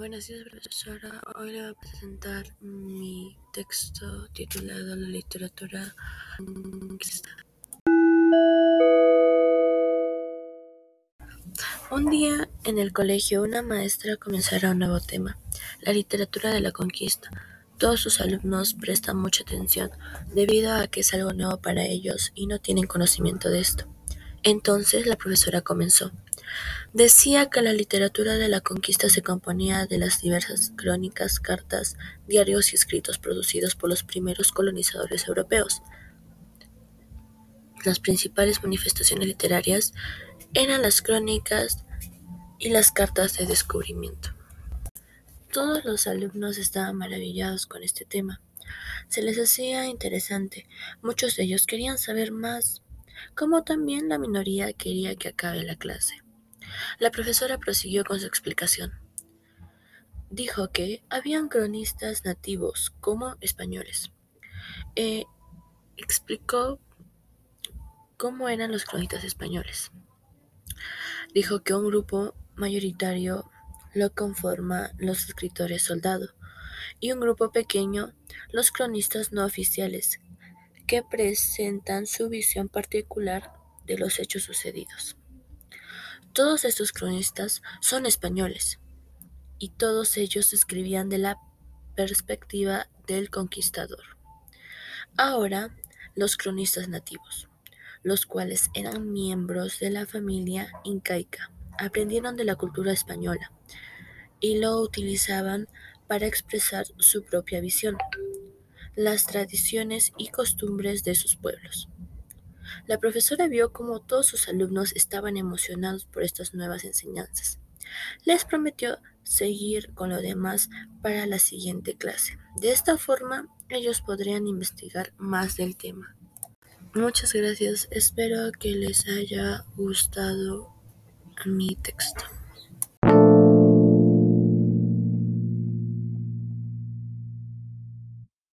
Buenos días, profesora. Hoy le voy a presentar mi texto titulado La literatura. Un día en el colegio una maestra comenzará un nuevo tema, la literatura de la conquista. Todos sus alumnos prestan mucha atención debido a que es algo nuevo para ellos y no tienen conocimiento de esto. Entonces la profesora comenzó. Decía que la literatura de la conquista se componía de las diversas crónicas, cartas, diarios y escritos producidos por los primeros colonizadores europeos. Las principales manifestaciones literarias eran las crónicas y las cartas de descubrimiento. Todos los alumnos estaban maravillados con este tema. Se les hacía interesante. Muchos de ellos querían saber más, como también la minoría quería que acabe la clase. La profesora prosiguió con su explicación. Dijo que habían cronistas nativos como españoles. Eh, explicó cómo eran los cronistas españoles. Dijo que un grupo mayoritario lo conforma los escritores soldados y un grupo pequeño los cronistas no oficiales que presentan su visión particular de los hechos sucedidos. Todos estos cronistas son españoles, y todos ellos escribían de la perspectiva del conquistador. Ahora, los cronistas nativos, los cuales eran miembros de la familia incaica, aprendieron de la cultura española y lo utilizaban para expresar su propia visión, las tradiciones y costumbres de sus pueblos. La profesora vio cómo todos sus alumnos estaban emocionados por estas nuevas enseñanzas. Les prometió seguir con lo demás para la siguiente clase. De esta forma, ellos podrían investigar más del tema. Muchas gracias. Espero que les haya gustado mi texto.